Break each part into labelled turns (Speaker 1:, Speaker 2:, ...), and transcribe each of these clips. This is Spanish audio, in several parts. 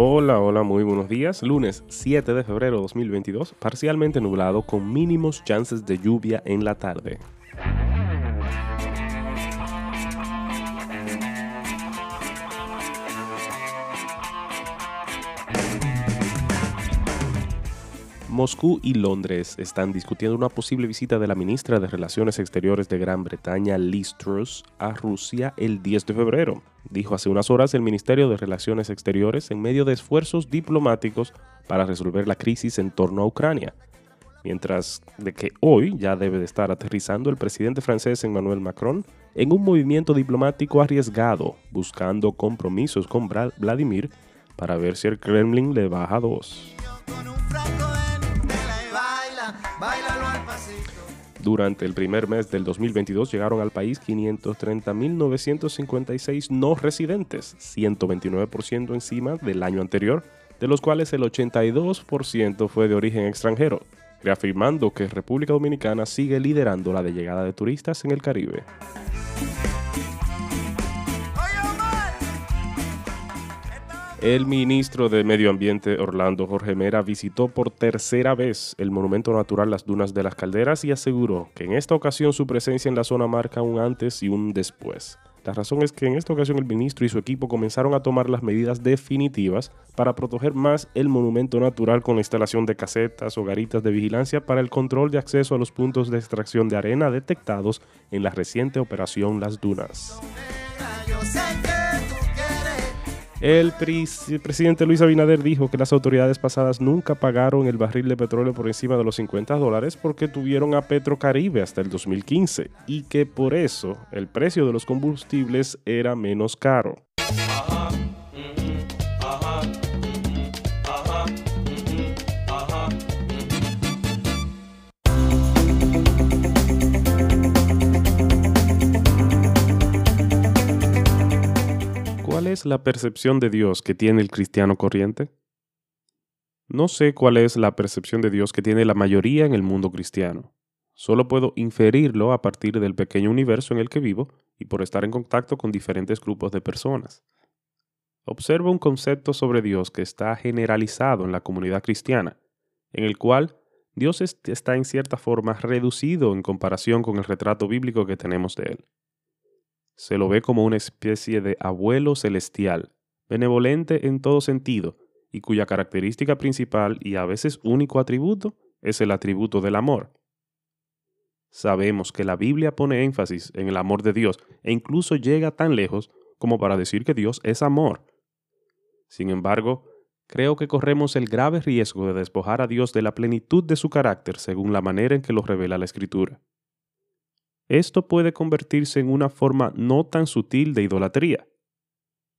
Speaker 1: Hola, hola, muy buenos días. Lunes 7 de febrero 2022, parcialmente nublado con mínimos chances de lluvia en la tarde. Moscú y Londres están discutiendo una posible visita de la ministra de Relaciones Exteriores de Gran Bretaña, Liz Truss, a Rusia el 10 de febrero, dijo hace unas horas el Ministerio de Relaciones Exteriores en medio de esfuerzos diplomáticos para resolver la crisis en torno a Ucrania. Mientras de que hoy ya debe de estar aterrizando el presidente francés Emmanuel Macron en un movimiento diplomático arriesgado, buscando compromisos con Vladimir para ver si el Kremlin le baja dos. Durante el primer mes del 2022 llegaron al país 530.956 no residentes, 129% encima del año anterior, de los cuales el 82% fue de origen extranjero, reafirmando que República Dominicana sigue liderando la de llegada de turistas en el Caribe. El ministro de Medio Ambiente, Orlando Jorge Mera, visitó por tercera vez el monumento natural Las Dunas de las Calderas y aseguró que en esta ocasión su presencia en la zona marca un antes y un después. La razón es que en esta ocasión el ministro y su equipo comenzaron a tomar las medidas definitivas para proteger más el monumento natural con la instalación de casetas o garitas de vigilancia para el control de acceso a los puntos de extracción de arena detectados en la reciente operación Las Dunas. El, presidente Luis Abinader dijo que las autoridades pasadas nunca pagaron el barril de petróleo por encima de los 50 dólares porque tuvieron a Petrocaribe hasta el 2015 y que por eso el precio de los combustibles era menos caro. ¿Cuál es la percepción de Dios que tiene el cristiano corriente? No sé cuál es la percepción de Dios que tiene la mayoría en el mundo cristiano. Solo puedo inferirlo a partir del pequeño universo en el que vivo y por estar en contacto con diferentes grupos de personas. Observo un concepto sobre Dios que está generalizado en la comunidad cristiana, en el cual Dios está en cierta forma reducido en comparación con el retrato bíblico que tenemos de Él se lo ve como una especie de abuelo celestial, benevolente en todo sentido, y cuya característica principal y a veces único atributo es el atributo del amor. Sabemos que la Biblia pone énfasis en el amor de Dios e incluso llega tan lejos como para decir que Dios es amor. Sin embargo, creo que corremos el grave riesgo de despojar a Dios de la plenitud de su carácter según la manera en que lo revela la Escritura esto puede convertirse en una forma no tan sutil de idolatría.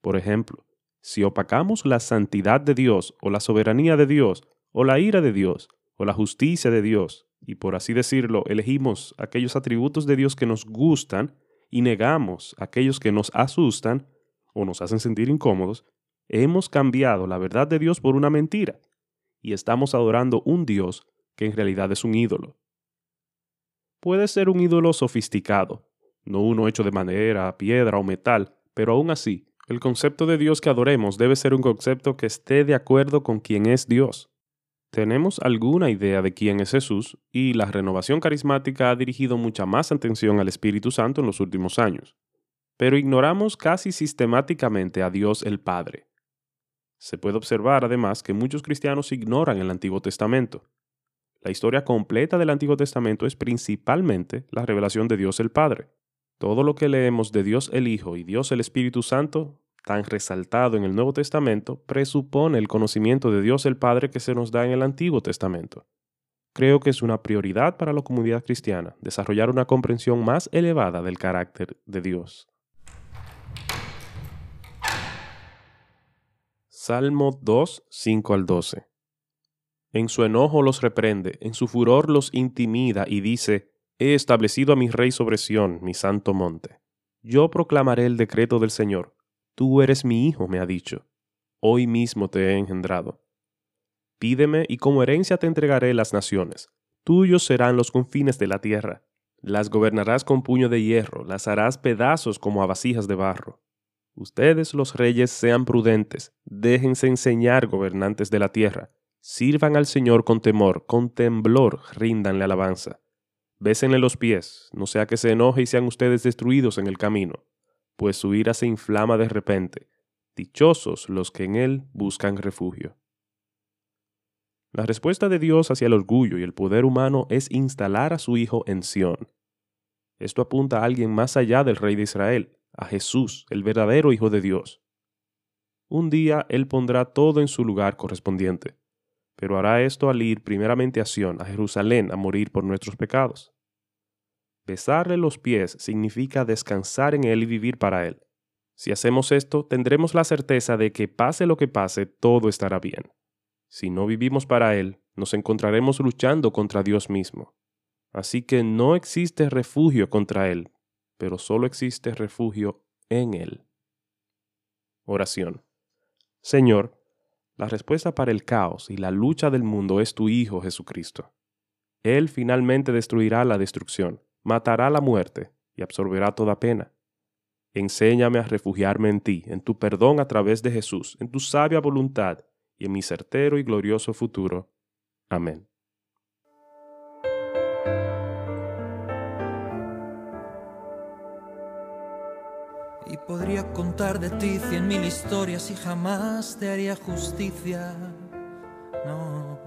Speaker 1: Por ejemplo, si opacamos la santidad de Dios o la soberanía de Dios o la ira de Dios o la justicia de Dios, y por así decirlo, elegimos aquellos atributos de Dios que nos gustan y negamos aquellos que nos asustan o nos hacen sentir incómodos, hemos cambiado la verdad de Dios por una mentira y estamos adorando un Dios que en realidad es un ídolo puede ser un ídolo sofisticado, no uno hecho de madera, piedra o metal, pero aún así, el concepto de Dios que adoremos debe ser un concepto que esté de acuerdo con quién es Dios. Tenemos alguna idea de quién es Jesús y la renovación carismática ha dirigido mucha más atención al Espíritu Santo en los últimos años, pero ignoramos casi sistemáticamente a Dios el Padre. Se puede observar además que muchos cristianos ignoran el Antiguo Testamento, la historia completa del Antiguo Testamento es principalmente la revelación de Dios el Padre. Todo lo que leemos de Dios el Hijo y Dios el Espíritu Santo, tan resaltado en el Nuevo Testamento, presupone el conocimiento de Dios el Padre que se nos da en el Antiguo Testamento. Creo que es una prioridad para la comunidad cristiana desarrollar una comprensión más elevada del carácter de Dios. Salmo 2, 5 al 12. En su enojo los reprende, en su furor los intimida y dice, He establecido a mi rey sobre Sión, mi santo monte. Yo proclamaré el decreto del Señor. Tú eres mi hijo, me ha dicho. Hoy mismo te he engendrado. Pídeme y como herencia te entregaré las naciones. Tuyos serán los confines de la tierra. Las gobernarás con puño de hierro, las harás pedazos como a vasijas de barro. Ustedes los reyes sean prudentes, Déjense enseñar, gobernantes de la tierra. Sirvan al Señor con temor, con temblor, ríndanle alabanza. Bésenle los pies, no sea que se enoje y sean ustedes destruidos en el camino, pues su ira se inflama de repente. Dichosos los que en él buscan refugio. La respuesta de Dios hacia el orgullo y el poder humano es instalar a su Hijo en Sión. Esto apunta a alguien más allá del Rey de Israel, a Jesús, el verdadero Hijo de Dios. Un día Él pondrá todo en su lugar correspondiente, pero hará esto al ir primeramente a Sión, a Jerusalén, a morir por nuestros pecados. Besarle los pies significa descansar en Él y vivir para Él. Si hacemos esto, tendremos la certeza de que pase lo que pase, todo estará bien. Si no vivimos para Él, nos encontraremos luchando contra Dios mismo. Así que no existe refugio contra Él, pero solo existe refugio en Él. Oración. Señor, la respuesta para el caos y la lucha del mundo es tu Hijo Jesucristo. Él finalmente destruirá la destrucción, matará la muerte y absorberá toda pena. Enséñame a refugiarme en ti, en tu perdón a través de Jesús, en tu sabia voluntad y en mi certero y glorioso futuro. Amén.
Speaker 2: Y podría contar de ti cien mil historias y jamás te haría justicia. No.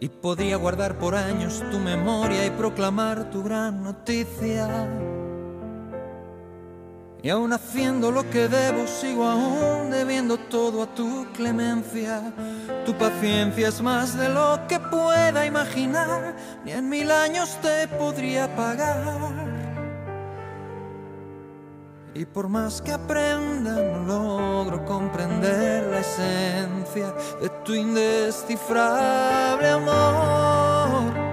Speaker 2: Y podría guardar por años tu memoria y proclamar tu gran noticia. Y aún haciendo lo que debo, sigo aún debiendo todo a tu clemencia. Tu paciencia es más de lo que pueda imaginar, ni en mil años te podría pagar. Y por más que aprenda, no logro comprender la esencia de tu indescifrable amor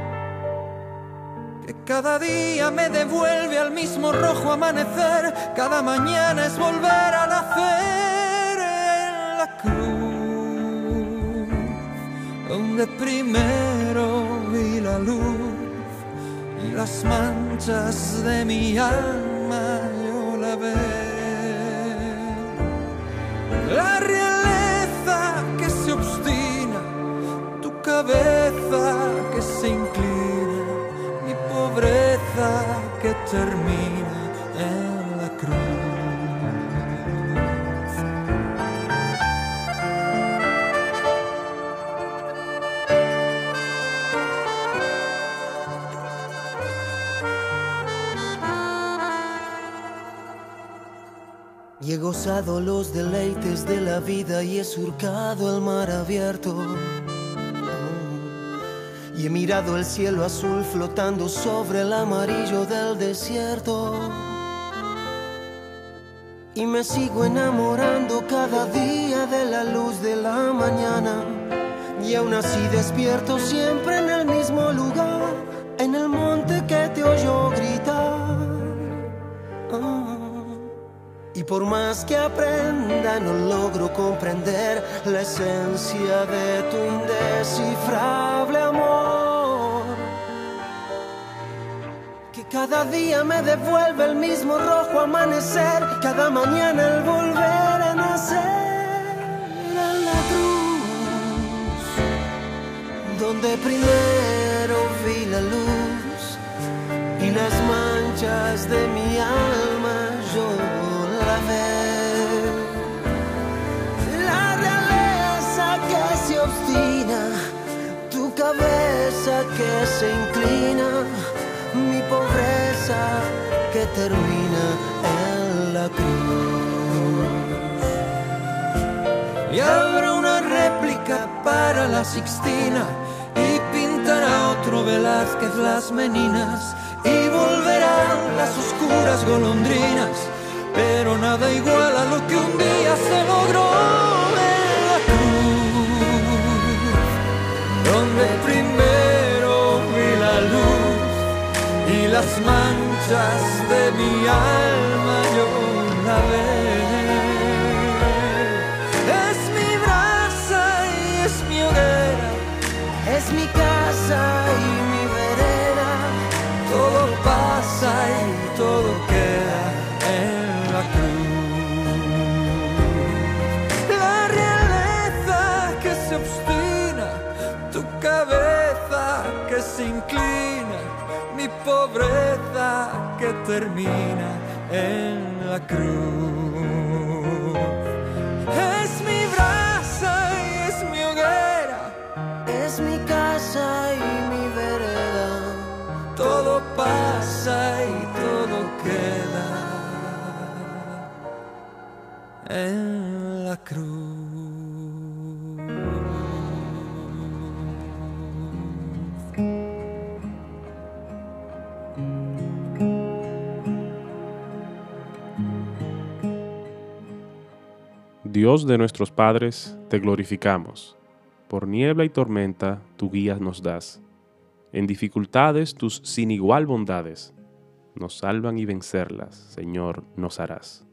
Speaker 2: cada día me devuelve al mismo rojo amanecer, cada mañana es volver a nacer en la cruz, donde primero vi la luz y las manchas de mi alma la realeza que se obstina, tu cabeza que se inclina que termina en la cruz. He gozado los deleites de la vida y he surcado el mar abierto y he mirado el cielo azul flotando sobre el amarillo del desierto. Y me sigo enamorando cada día de la luz de la mañana. Y aún así despierto siempre en el mismo lugar, por más que aprenda, no logro comprender la esencia de tu indescifrable amor. Que cada día me devuelve el mismo rojo amanecer, cada mañana el volver a nacer en la cruz, donde primero vi la luz y las manchas de mi alma que se inclina, mi pobreza que termina en la cruz. Y habrá una réplica para la Sixtina y pintará otro Velázquez las meninas y volverán las oscuras golondrinas pero nada igual a lo que un día se logró en la cruz, donde primero las manchas de mi alma yo la ve. Es mi brasa y es mi hoguera, es mi casa pobreza que termina en la cruz. Es mi brasa y es mi hoguera,
Speaker 3: Es mi casa y mi vereda.
Speaker 2: todo pasa y todo queda en la cruz.
Speaker 1: Dios de nuestros padres, te glorificamos. Por niebla y tormenta tu guía nos das. En dificultades tus sin igual bondades nos salvan y vencerlas, Señor, nos harás.